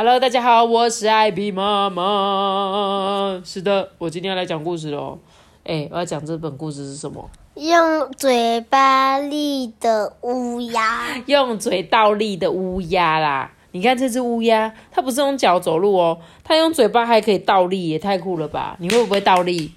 ！Hello，大家好，我是艾比妈妈。是的，我今天要来讲故事喽。哎，我要讲这本故事是什么？用嘴巴立的乌鸦，用嘴倒立的乌鸦啦！你看这只乌鸦，它不是用脚走路哦，它用嘴巴还可以倒立，也太酷了吧！你会不会倒立？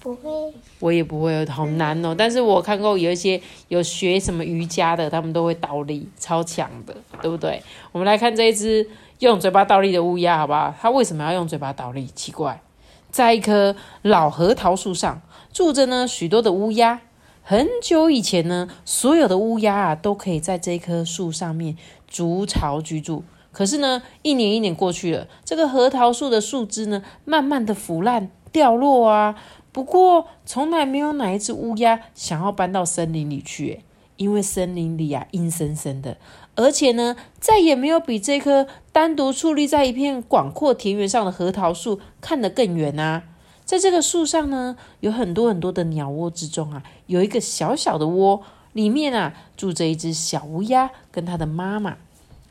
不会，我也不会，好难哦。但是我看过有一些有学什么瑜伽的，他们都会倒立，超强的，对不对？我们来看这一只用嘴巴倒立的乌鸦，好不好？它为什么要用嘴巴倒立？奇怪，在一棵老核桃树上住着呢许多的乌鸦。很久以前呢，所有的乌鸦啊都可以在这棵树上面筑巢居住。可是呢，一年一年过去了，这个核桃树的树枝呢，慢慢的腐烂掉落啊。不过，从来没有哪一只乌鸦想要搬到森林里去，因为森林里啊阴森森的，而且呢，再也没有比这棵单独矗立在一片广阔田园上的核桃树看得更远啊。在这个树上呢，有很多很多的鸟窝之中啊，有一个小小的窝，里面啊住着一只小乌鸦跟它的妈妈。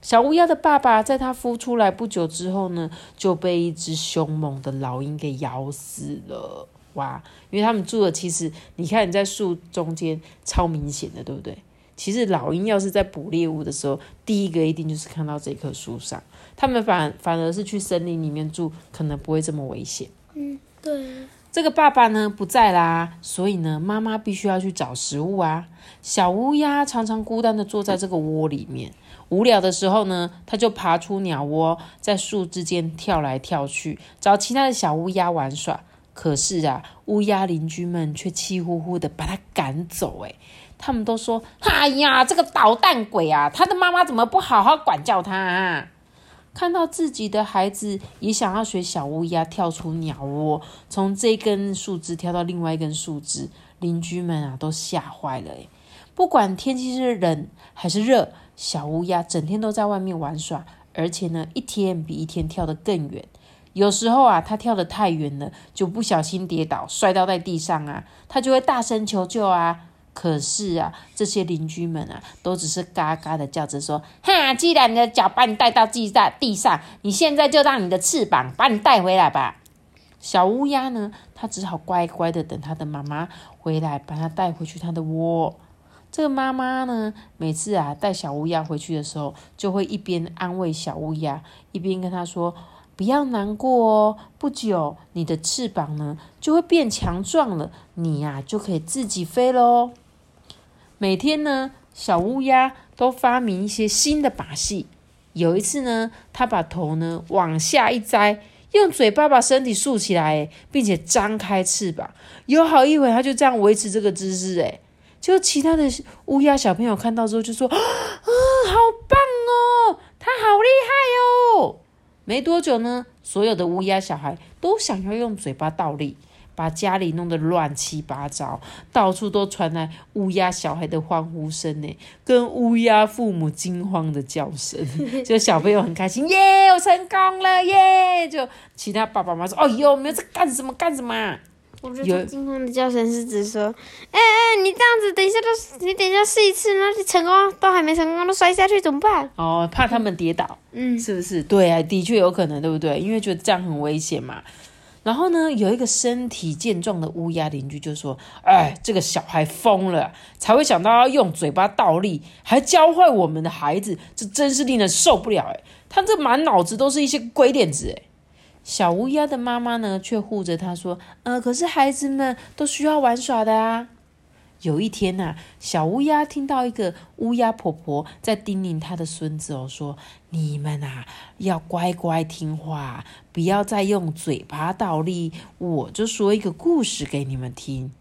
小乌鸦的爸爸在它孵出来不久之后呢，就被一只凶猛的老鹰给咬死了。哇！因为他们住的其实，你看你在树中间超明显的，对不对？其实老鹰要是在捕猎物的时候，第一个一定就是看到这棵树上。他们反反而是去森林里面住，可能不会这么危险。嗯对，这个爸爸呢不在啦，所以呢妈妈必须要去找食物啊。小乌鸦常常孤单的坐在这个窝里面，无聊的时候呢，它就爬出鸟窝，在树之间跳来跳去，找其他的小乌鸦玩耍。可是啊，乌鸦邻居们却气呼呼的把它赶走。诶，他们都说：“哎呀，这个捣蛋鬼啊，他的妈妈怎么不好好管教他啊？”看到自己的孩子也想要学小乌鸦跳出鸟窝，从这根树枝跳到另外一根树枝，邻居们啊都吓坏了。诶，不管天气是冷还是热，小乌鸦整天都在外面玩耍，而且呢，一天比一天跳得更远。有时候啊，它跳得太远了，就不小心跌倒，摔倒在地上啊，它就会大声求救啊。可是啊，这些邻居们啊，都只是嘎嘎的叫着说：“哈，既然你的脚把你带到地上，地上，你现在就让你的翅膀把你带回来吧。”小乌鸦呢，它只好乖乖的等它的妈妈回来，把它带回去它的窝。这个妈妈呢，每次啊带小乌鸦回去的时候，就会一边安慰小乌鸦，一边跟它说：“不要难过哦，不久你的翅膀呢就会变强壮了，你呀、就可以自己飞喽。”每天呢，小乌鸦都发明一些新的把戏。有一次呢，它把头呢往下一摘，用嘴巴把身体竖起来，并且张开翅膀。有好一会，它就这样维持这个姿势。哎，就其他的乌鸦小朋友看到之后就说：“啊，好棒哦，它好厉害哦！”没多久呢，所有的乌鸦小孩都想要用嘴巴倒立。把家里弄得乱七八糟，到处都传来乌鸦小孩的欢呼声呢，跟乌鸦父母惊慌的叫声。就小朋友很开心，耶，我成功了，耶！就其他爸爸妈妈说：“哦哟，我们在干什么干什么？”我觉有得惊慌的叫声是指说，哎哎，你这样子，等一下都，你等一下试一次，那你成功都还没成功，都摔下去怎么办？哦，怕他们跌倒，嗯，是不是？对啊，的确有可能，对不对？因为觉得这样很危险嘛。然后呢，有一个身体健壮的乌鸦邻居就说：“哎，这个小孩疯了，才会想到要用嘴巴倒立，还教坏我们的孩子，这真是令人受不了！哎，他这满脑子都是一些鬼点子！哎，小乌鸦的妈妈呢，却护着他说：呃，可是孩子们都需要玩耍的啊。”有一天呐、小乌鸦听到一个乌鸦婆婆在叮咛她的孙子哦，说：“你们啊，要乖乖听话，不要再用嘴巴倒立。我就说一个故事给你们听。”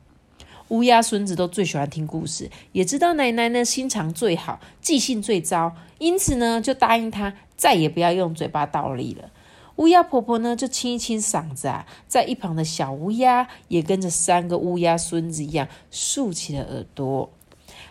乌鸦孙子都最喜欢听故事，也知道奶奶呢心肠最好，记性最糟，因此呢就答应他再也不要用嘴巴倒立了。乌鸦婆婆呢就清一清嗓子啊，在一旁的小乌鸦也跟着三个乌鸦孙子一样竖起了耳朵。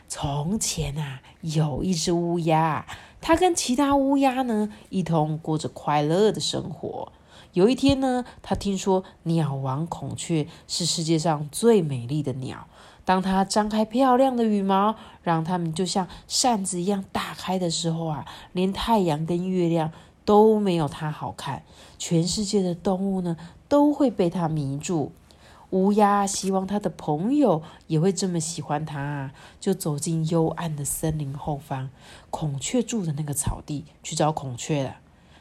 从前啊，有一只乌鸦，它跟其他乌鸦呢一同过着快乐的生活。有一天呢，它听说鸟王孔雀是世界上最美丽的鸟。当它张开漂亮的羽毛，让它们就像扇子一样打开的时候啊，连太阳跟月亮都没有它好看。全世界的动物呢，都会被它迷住。乌鸦希望它的朋友也会这么喜欢它，就走进幽暗的森林后方，孔雀住的那个草地去找孔雀了。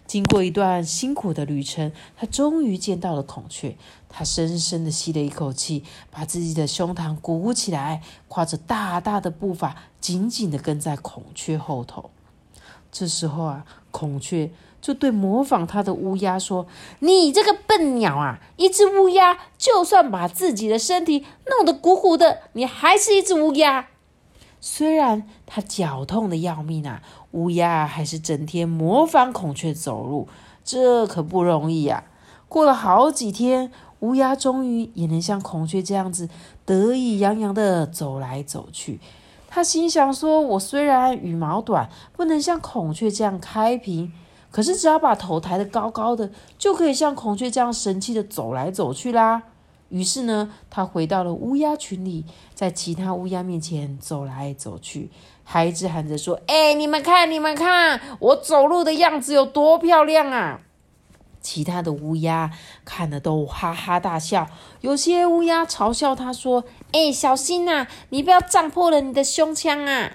经过一段辛苦的旅程，他终于见到了孔雀。他深深的吸了一口气，把自己的胸膛鼓起来，跨着大大的步伐，紧紧的跟在孔雀后头。这时候啊，孔雀就对模仿它的乌鸦说：“你这个笨鸟啊，一只乌鸦就算把自己的身体弄得鼓鼓的，你还是一只乌鸦。虽然它脚痛的要命啊。”乌鸦还是整天模仿孔雀走路，这可不容易呀。过了好几天，乌鸦终于也能像孔雀这样子得意洋洋的走来走去。他心想说：“我虽然羽毛短，不能像孔雀这样开屏，可是只要把头抬得高高的，就可以像孔雀这样神气的走来走去啦。”于是呢，他回到了乌鸦群里，在其他乌鸦面前走来走去。还一直喊着说：“哎，你们看，你们看，我走路的样子有多漂亮啊！”其他的乌鸦看了都哈哈大笑。有些乌鸦嘲笑他说：“哎，小心呐，你不要撞破了你的胸腔啊！”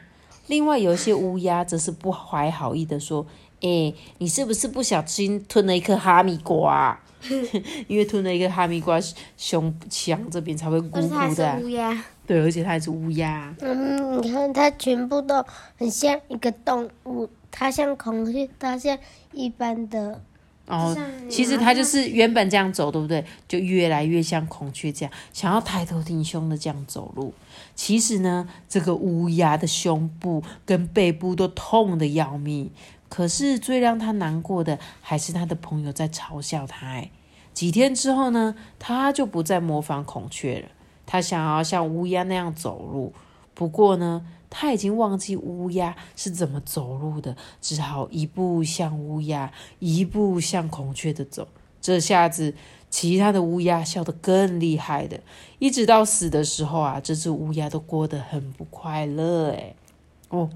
另外有一些乌鸦则是不怀好意的说：“哎，你是不是不小心吞了一颗哈密瓜？因为吞了一个哈密瓜，胸腔这边才会鼓鼓的。”乌鸦。对，而且它还是乌鸦。嗯，你看它全部都很像一个动物，它像孔雀，它像一般的。哦，其实它就是原本这样走，对不对？就越来越像孔雀这样，想要抬头挺胸的这样走路。其实呢，这个乌鸦的胸部跟背部都痛的要命。可是最让他难过的，还是他的朋友在嘲笑它。几天之后呢，他就不再模仿孔雀了。他想要像乌鸦那样走路，不过呢，他已经忘记乌鸦是怎么走路的，只好一步像乌鸦，一步像孔雀的走。这下子，其他的乌鸦笑得更厉害的，一直到死的时候啊，这只乌鸦都过得很不快乐。哎，哦，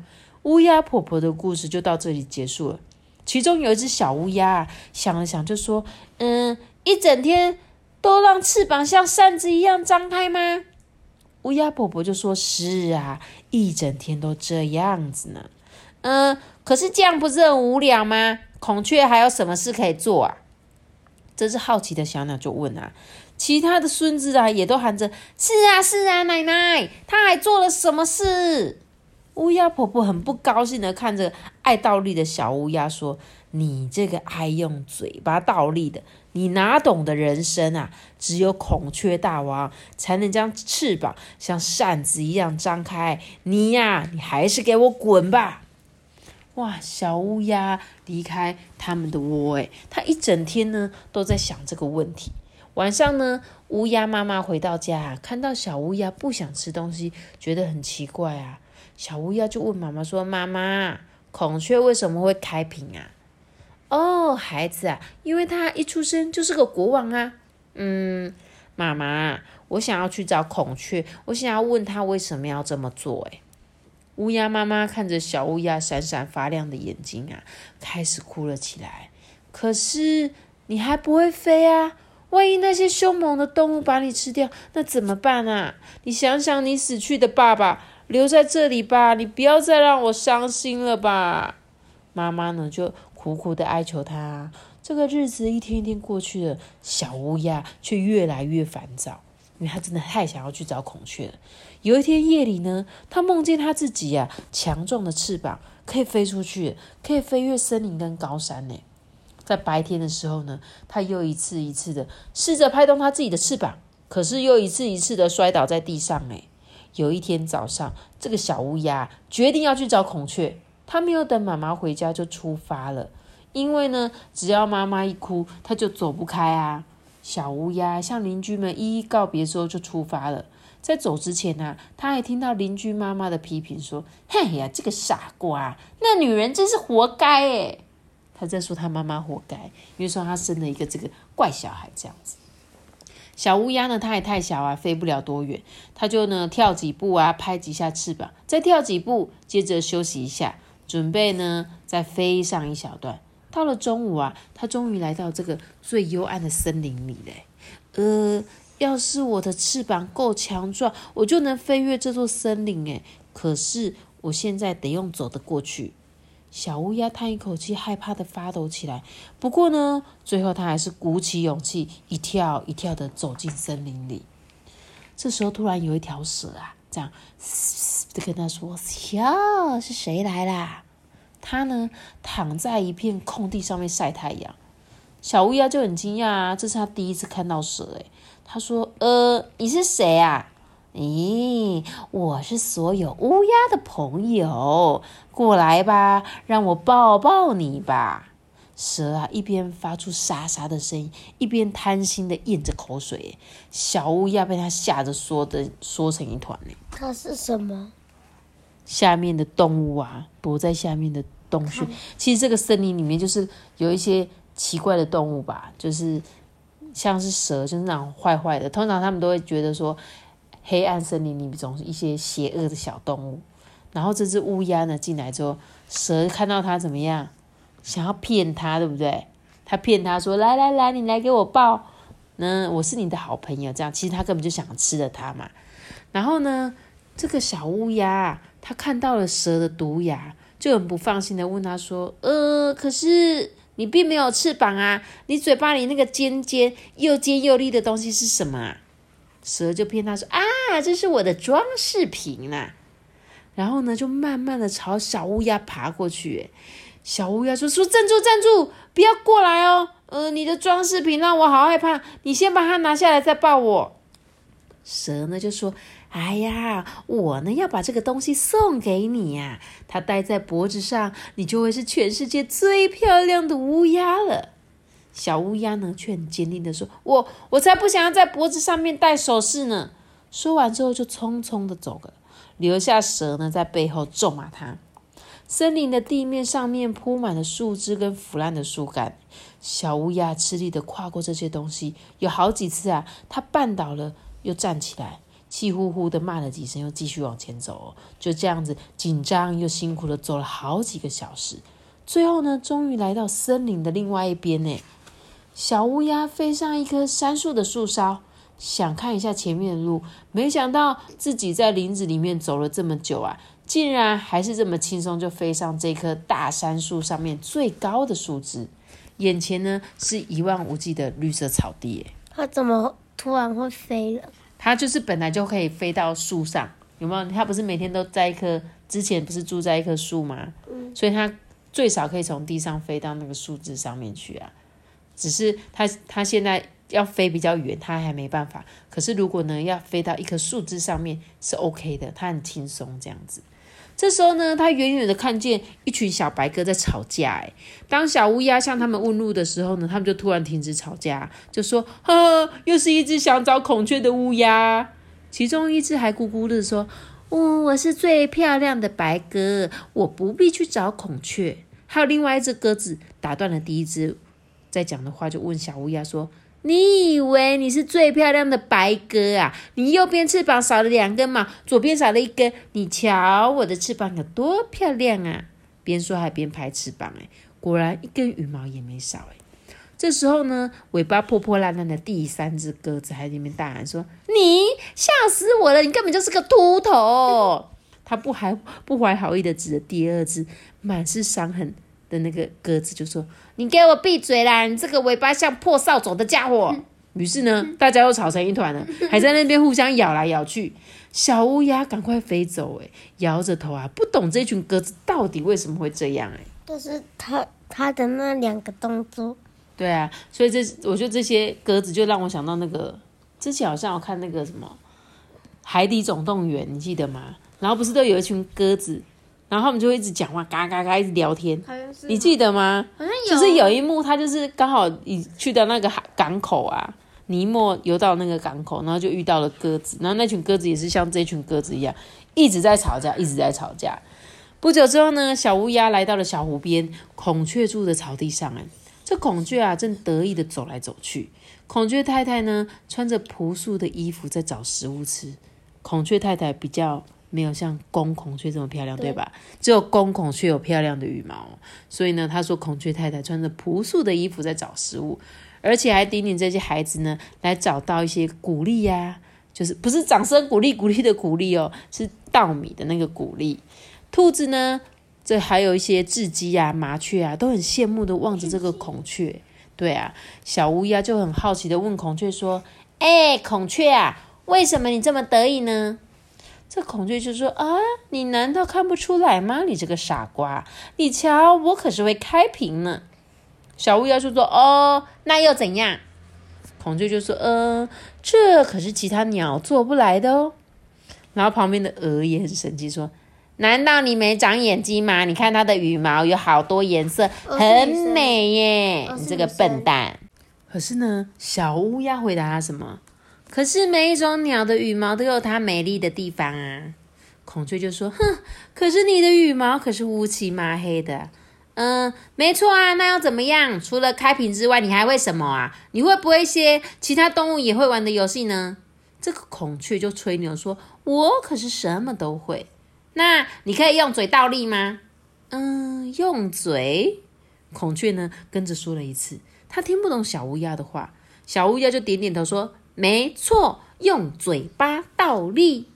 乌鸦婆婆的故事就到这里结束了。其中有一只小乌鸦想了想，就说：“嗯，一整天。”都让翅膀像扇子一样张开吗？乌鸦婆婆就说：“是啊，一整天都这样子呢。”嗯，可是这样不是很无聊吗？孔雀还有什么事可以做啊？这只好奇的小鸟就问啊。其他的孙子啊也都喊着：“是啊，是啊，奶奶，他还做了什么事？”乌鸦婆婆很不高兴的看着爱倒立的小乌鸦说：“你这个爱用嘴巴倒立的。”你哪懂得人生啊？只有孔雀大王才能将翅膀像扇子一样张开。你呀，你还是给我滚吧！哇，小乌鸦离开他们的窝，诶，它一整天呢都在想这个问题。晚上呢，乌鸦妈妈回到家，看到小乌鸦不想吃东西，觉得很奇怪啊。小乌鸦就问妈妈说：“妈妈，孔雀为什么会开屏啊？”哦，孩子啊，因为它一出生就是个国王啊。嗯，妈妈，我想要去找孔雀，我想要问他为什么要这么做。哎，乌鸦妈妈看着小乌鸦闪闪发亮的眼睛啊，开始哭了起来。可是你还不会飞啊，万一那些凶猛的动物把你吃掉，那怎么办啊？你想想你死去的爸爸，留在这里吧，你不要再让我伤心了吧。妈妈呢就。苦苦的哀求他，这个日子一天一天过去了，小乌鸦却越来越烦躁，因为他真的太想要去找孔雀了。有一天夜里呢，他梦见他自己呀，强壮的翅膀可以飞出去，可以飞越森林跟高山呢。在白天的时候呢，他又一次一次的试着拍动他自己的翅膀，可是又一次一次的摔倒在地上。哎，有一天早上，这个小乌鸦决定要去找孔雀。他没有等妈妈回家就出发了，因为呢，只要妈妈一哭，它就走不开啊。小乌鸦向邻居们一一告别之后，就出发了。在走之前呢，他还听到邻居妈妈的批评说：“嘿呀，这个傻瓜，那女人真是活该诶他在说他妈妈活该，因为说他生了一个这个怪小孩这样子。小乌鸦呢，它也太小啊，飞不了多远，它就呢跳几步啊，拍几下翅膀，再跳几步，接着休息一下，准备呢再飞上一小段。到了中午啊，它终于来到这个最幽暗的森林里嘞。呃。要是我的翅膀够强壮，我就能飞越这座森林。诶，可是我现在得用走的过去。小乌鸦叹一口气，害怕的发抖起来。不过呢，最后它还是鼓起勇气，一跳一跳的走进森林里。这时候，突然有一条蛇啊，这样就跟他说：“哟，是谁来啦？”他呢，躺在一片空地上面晒太阳。小乌鸦就很惊讶啊，这是他第一次看到蛇，诶他说：“呃，你是谁啊？咦，我是所有乌鸦的朋友，过来吧，让我抱抱你吧。”蛇啊，一边发出沙沙的声音，一边贪心的咽着口水。小乌鸦被他吓得缩的缩成一团呢。它是什么？下面的动物啊，躲在下面的洞穴。其实这个森林里面就是有一些奇怪的动物吧，就是。像是蛇，就是那种坏坏的。通常他们都会觉得说，黑暗森林里总是一些邪恶的小动物。然后这只乌鸦呢进来之后，蛇看到它怎么样，想要骗它，对不对？他骗它说：“来来来，你来给我抱，那我是你的好朋友。”这样其实他根本就想吃了它嘛。然后呢，这个小乌鸦它看到了蛇的毒牙，就很不放心的问他说：“呃，可是？”你并没有翅膀啊！你嘴巴里那个尖尖又尖又利的东西是什么啊？蛇就骗他说：“啊，这是我的装饰品啦。”然后呢，就慢慢的朝小乌鸦爬过去。小乌鸦说：“说站住，站住，不要过来哦！呃，你的装饰品让我好害怕，你先把它拿下来再抱我。”蛇呢就说。哎呀，我呢要把这个东西送给你呀，它戴在脖子上，你就会是全世界最漂亮的乌鸦了。小乌鸦呢却很坚定的说：“我我才不想要在脖子上面戴首饰呢。”说完之后就匆匆的走了，留下蛇呢在背后咒骂他。森林的地面上面铺满了树枝跟腐烂的树干，小乌鸦吃力的跨过这些东西，有好几次啊，它绊倒了又站起来。气呼呼的骂了几声，又继续往前走。就这样子，紧张又辛苦的走了好几个小时。最后呢，终于来到森林的另外一边呢。小乌鸦飞上一棵杉树的树梢，想看一下前面的路。没想到自己在林子里面走了这么久啊，竟然还是这么轻松就飞上这棵大杉树上面最高的树枝。眼前呢，是一望无际的绿色草地。它怎么突然会飞了？它就是本来就可以飞到树上，有没有？它不是每天都在一棵，之前不是住在一棵树吗？嗯，所以它最少可以从地上飞到那个树枝上面去啊。只是它它现在要飞比较远，它还没办法。可是如果呢要飞到一棵树枝上面是 OK 的，它很轻松这样子。这时候呢，他远远的看见一群小白鸽在吵架。哎，当小乌鸦向他们问路的时候呢，他们就突然停止吵架，就说：“呵，又是一只想找孔雀的乌鸦。”其中一只还咕咕的说：“哦，我是最漂亮的白鸽，我不必去找孔雀。”还有另外一只鸽子打断了第一只在讲的话，就问小乌鸦说。你以为你是最漂亮的白鸽啊？你右边翅膀少了两根嘛，左边少了一根。你瞧我的翅膀有多漂亮啊！边说还边拍翅膀，哎，果然一根羽毛也没少，哎。这时候呢，尾巴破破烂烂的第三只鸽子还在那边大喊说：“你吓死我了！你根本就是个秃头！”他不还不怀好意的指着第二只满是伤痕。的那个鸽子就说：“你给我闭嘴啦！你这个尾巴像破扫帚的家伙！” 于是呢，大家又吵成一团了，还在那边互相咬来咬去。小乌鸦赶快飞走，哎，摇着头啊，不懂这群鸽子到底为什么会这样，哎。就是他他的那两个动作。对啊，所以这我觉得这些鸽子就让我想到那个之前好像我看那个什么《海底总动员》，你记得吗？然后不是都有一群鸽子？然后他们就会一直讲话，嘎嘎嘎，一直聊天。你记得吗？好像就是有一幕，他就是刚好你去到那个港口啊，尼莫游到那个港口，然后就遇到了鸽子，然后那群鸽子也是像这群鸽子一样，一直在吵架，一直在吵架。不久之后呢，小乌鸦来到了小湖边，孔雀住的草地上。哎，这孔雀啊，正得意的走来走去。孔雀太太呢，穿着朴素的衣服在找食物吃。孔雀太太比较没有像公孔雀这么漂亮，对吧？只有公孔雀有漂亮的羽毛，所以呢，他说孔雀太太穿着朴素的衣服在找食物，而且还叮咛这些孩子呢，来找到一些谷粒呀，就是不是掌声鼓励鼓励的鼓励哦，是稻米的那个鼓励。兔子呢？这还有一些雉鸡啊、麻雀啊，都很羡慕的望着这个孔雀。对啊，小乌鸦就很好奇的问孔雀说：“哎，孔雀啊，为什么你这么得意呢？”这孔雀就说：“啊，你难道看不出来吗？你这个傻瓜！你瞧，我可是会开屏呢。”小乌鸦就说：“哦，那又怎样？”孔雀就说：“嗯，这可是其他鸟做不来的哦。”然后旁边的鹅也很生气说。难道你没长眼睛吗？你看它的羽毛有好多颜色，很美耶！你这个笨蛋。可是呢，小乌鸦回答他什么？可是每一种鸟的羽毛都有它美丽的地方啊。孔雀就说：“哼，可是你的羽毛可是乌漆麻黑的。”嗯，没错啊，那要怎么样？除了开屏之外，你还会什么啊？你会不会一些其他动物也会玩的游戏呢？这个孔雀就吹牛说：“我可是什么都会。”那你可以用嘴倒立吗？嗯，用嘴。孔雀呢，跟着说了一次。他听不懂小乌鸦的话，小乌鸦就点点头说：“没错，用嘴巴倒立。”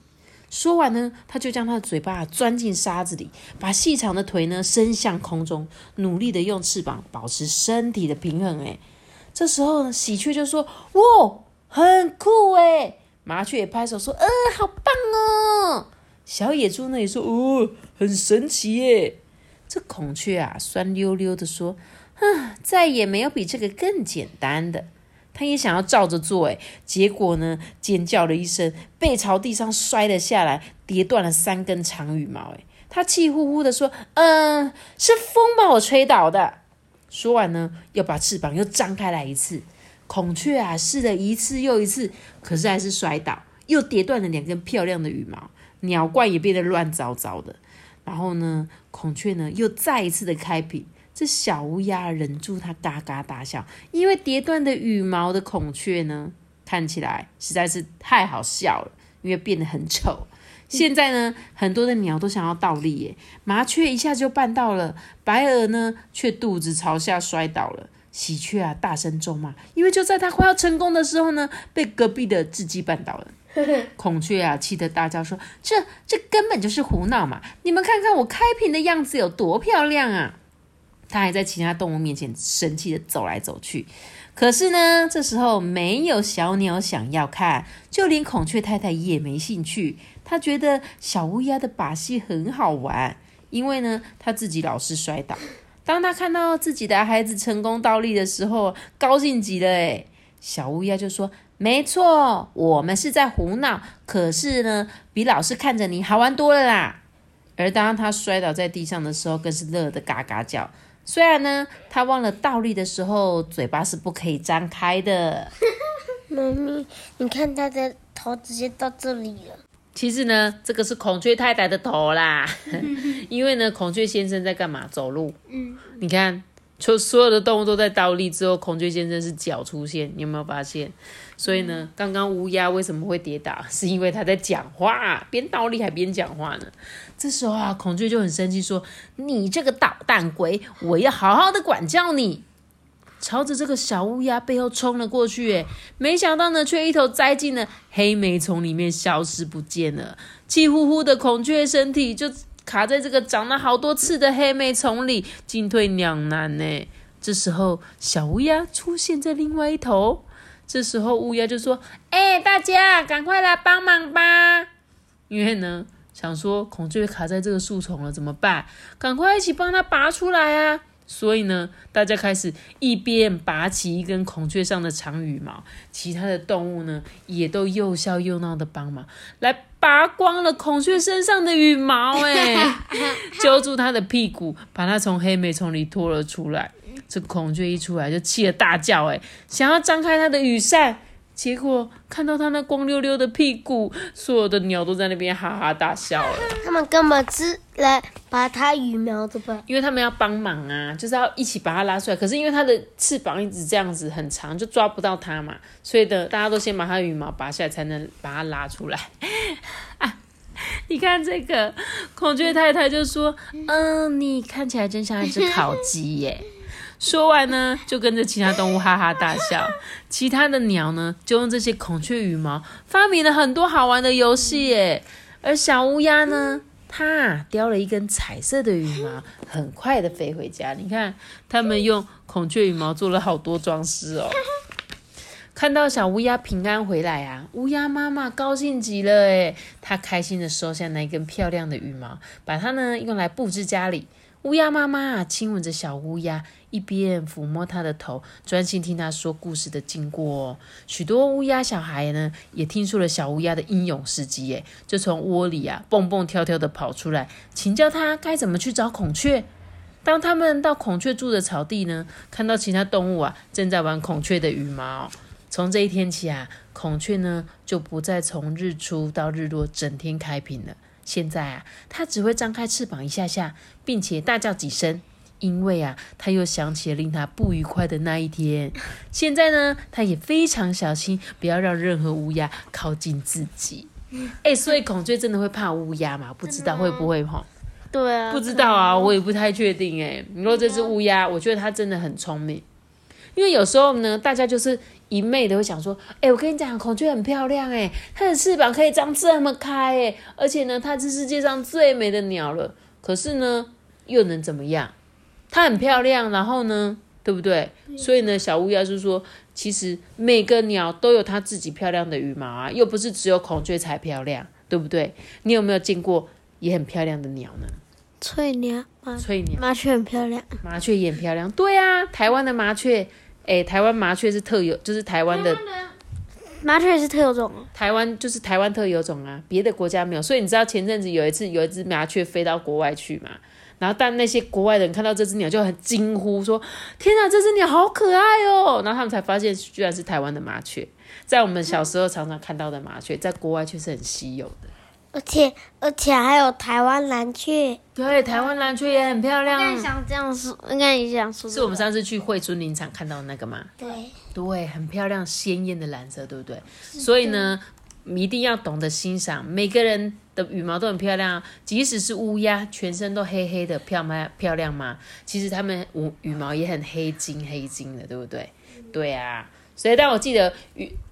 说完呢，他就将他的嘴巴钻进沙子里，把细长的腿呢伸向空中，努力的用翅膀保持身体的平衡。哎，这时候呢，喜鹊就说：“哇，很酷哎！”麻雀也拍手说：“呃，好棒哦！”小野猪呢也说：“哦，很神奇耶！”这孔雀啊，酸溜溜的说：“啊，再也没有比这个更简单的。”他也想要照着做，哎，结果呢，尖叫了一声，背朝地上摔了下来，跌断了三根长羽毛。哎，他气呼呼的说：“嗯，是风把我吹倒的。”说完呢，又把翅膀又张开来一次。孔雀啊，试了一次又一次，可是还是摔倒，又跌断了两根漂亮的羽毛。鸟冠也变得乱糟糟的，然后呢，孔雀呢又再一次的开屏，这小乌鸦忍住它嘎嘎大笑，因为跌断的羽毛的孔雀呢，看起来实在是太好笑了，因为变得很丑。现在呢，很多的鸟都想要倒立耶，麻雀一下就办到了，白鹅呢却肚子朝下摔倒了，喜鹊啊大声咒骂，因为就在它快要成功的时候呢，被隔壁的雉鸡绊倒了。孔雀啊，气得大叫说：“这这根本就是胡闹嘛！你们看看我开屏的样子有多漂亮啊！”他还在其他动物面前生气的走来走去。可是呢，这时候没有小鸟想要看，就连孔雀太太也没兴趣。他觉得小乌鸦的把戏很好玩，因为呢，他自己老是摔倒。当他看到自己的孩子成功倒立的时候，高兴极了。诶小乌鸦就说。没错，我们是在胡闹。可是呢，比老师看着你好玩多了啦。而当他摔倒在地上的时候，更是乐得嘎嘎叫。虽然呢，他忘了倒立的时候，嘴巴是不可以张开的。妈咪，你看他的头直接到这里了。其实呢，这个是孔雀太太的头啦。因为呢，孔雀先生在干嘛？走路。嗯，你看。就所有的动物都在倒立之后，孔雀先生是脚出现，你有没有发现？所以呢，刚刚乌鸦为什么会跌倒？是因为它在讲话，边倒立还边讲话呢。这时候啊，孔雀就很生气，说：“你这个捣蛋鬼，我要好好的管教你！”朝着这个小乌鸦背后冲了过去，诶，没想到呢，却一头栽进了黑莓丛里面，消失不见了。气呼呼的孔雀身体就。卡在这个长了好多刺的黑莓丛里，进退两难呢。这时候，小乌鸦出现在另外一头。这时候，乌鸦就说：“哎，大家赶快来帮忙吧！因为呢，想说孔雀卡在这个树丛了，怎么办？赶快一起帮它拔出来啊！”所以呢，大家开始一边拔起一根孔雀上的长羽毛，其他的动物呢也都又笑又闹的帮忙来拔光了孔雀身上的羽毛，哎，揪住它的屁股，把它从黑莓丛里拖了出来。这孔雀一出来就气得大叫，哎，想要张开它的羽扇。结果看到它那光溜溜的屁股，所有的鸟都在那边哈哈大笑了。他们根本是来拔它羽毛的吧？因为他们要帮忙啊，就是要一起把它拉出来。可是因为它的翅膀一直这样子很长，就抓不到它嘛，所以的大家都先把它羽毛拔下来，才能把它拉出来。啊，你看这个孔雀太太就说：“嗯，你看起来真像一只烤鸡耶。”说完呢，就跟着其他动物哈哈大笑。其他的鸟呢，就用这些孔雀羽毛发明了很多好玩的游戏耶。而小乌鸦呢，它叼了一根彩色的羽毛，很快的飞回家。你看，他们用孔雀羽毛做了好多装饰哦。看到小乌鸦平安回来啊，乌鸦妈妈高兴极了诶她开心的收下那根漂亮的羽毛，把它呢用来布置家里。乌鸦妈妈亲吻着小乌鸦，一边抚摸它的头，专心听它说故事的经过。许多乌鸦小孩呢，也听说了小乌鸦的英勇事迹，耶，就从窝里啊蹦蹦跳跳的跑出来，请教它该怎么去找孔雀。当他们到孔雀住的草地呢，看到其他动物啊正在玩孔雀的羽毛。从这一天起啊，孔雀呢就不再从日出到日落整天开屏了。现在啊，它只会张开翅膀一下下，并且大叫几声，因为啊，他又想起了令他不愉快的那一天。现在呢，他也非常小心，不要让任何乌鸦靠近自己。哎，所以孔雀真的会怕乌鸦吗？不知道会不会哈？对啊，不知道啊，我也不太确定。哎，你说这只乌鸦，我觉得它真的很聪明，因为有时候呢，大家就是。一昧的会想说，哎，我跟你讲，孔雀很漂亮，哎，它的翅膀可以张这么开，哎，而且呢，它是世界上最美的鸟了。可是呢，又能怎么样？它很漂亮，然后呢，对不对？所以呢，小乌鸦就说，其实每个鸟都有它自己漂亮的羽毛啊，又不是只有孔雀才漂亮，对不对？你有没有见过也很漂亮的鸟呢？翠鸟，翠鸟，麻雀很漂亮，麻雀也很漂亮。对啊，台湾的麻雀。哎，台湾麻雀是特有，就是台湾的麻雀也是特有种。台湾就是台湾特有种啊，别的国家没有。所以你知道前阵子有一次有一只麻雀飞到国外去嘛？然后但那些国外的人看到这只鸟就很惊呼说：“天哪，这只鸟好可爱哦！”然后他们才发现居然是台湾的麻雀，在我们小时候常常看到的麻雀，在国外却是很稀有的。而且而且还有台湾蓝雀，对，台湾蓝雀也很漂亮。应该想这样说，应该也想说，是我们上次去惠春林场看到那个吗？对，对，很漂亮，鲜艳的蓝色，对不对？所以呢，一定要懂得欣赏，每个人的羽毛都很漂亮，即使是乌鸦，全身都黑黑的，漂吗？漂亮吗？其实它们羽羽毛也很黑金黑金的，对不对？对啊，所以但我记得，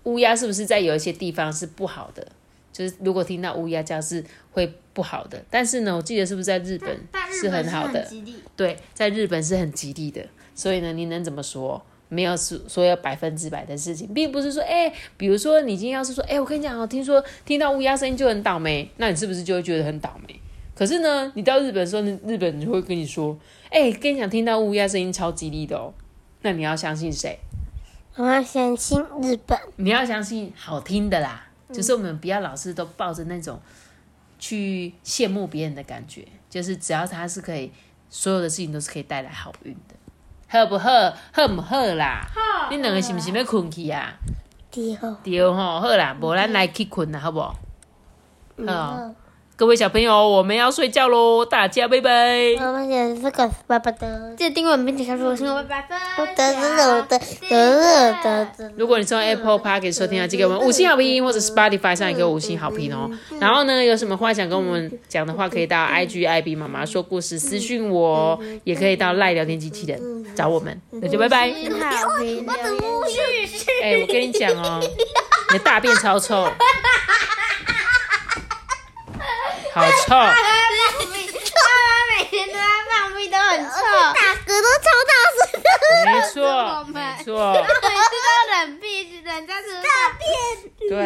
乌乌鸦是不是在有一些地方是不好的？就是如果听到乌鸦叫是会不好的，但是呢，我记得是不是在日本是很好的？对，在日本是很吉利的。所以呢，你能怎么说？没有说说要百分之百的事情，并不是说，哎，比如说你今天要是说，哎，我跟你讲哦，听说听到乌鸦声音就很倒霉，那你是不是就会觉得很倒霉？可是呢，你到日本的时候，日本人会跟你说，哎，跟你讲，听到乌鸦声音超吉利的哦，那你要相信谁？我要相信日本。你要相信好听的啦。就是我们不要老是都抱着那种去羡慕别人的感觉，就是只要他是可以，所有的事情都是可以带来好运的，好不好？好不好啦？好。你两个是毋是要困去啊？对对吼，好啦，无咱来去困啦，好不？好。各位小朋友，我们要睡觉喽，大家拜拜。我们也是个爸爸的，记得订阅我们并且开始我新拜拜的。如果你从 Apple Park 给收听啊，记得我们五星好评，或者 Spotify 上也给五星好评哦。然后呢，有什么话想跟我们讲的话，可以到 IG IB 妈妈说故事私讯我，也可以到赖聊天机器人找我们。那就拜拜。哎，我跟你讲哦，你的大便超臭。好臭！爸爸每天都在放屁，都很臭，打嗝都超大声的。没错，没错。每次都冷屁，人家是大便。对。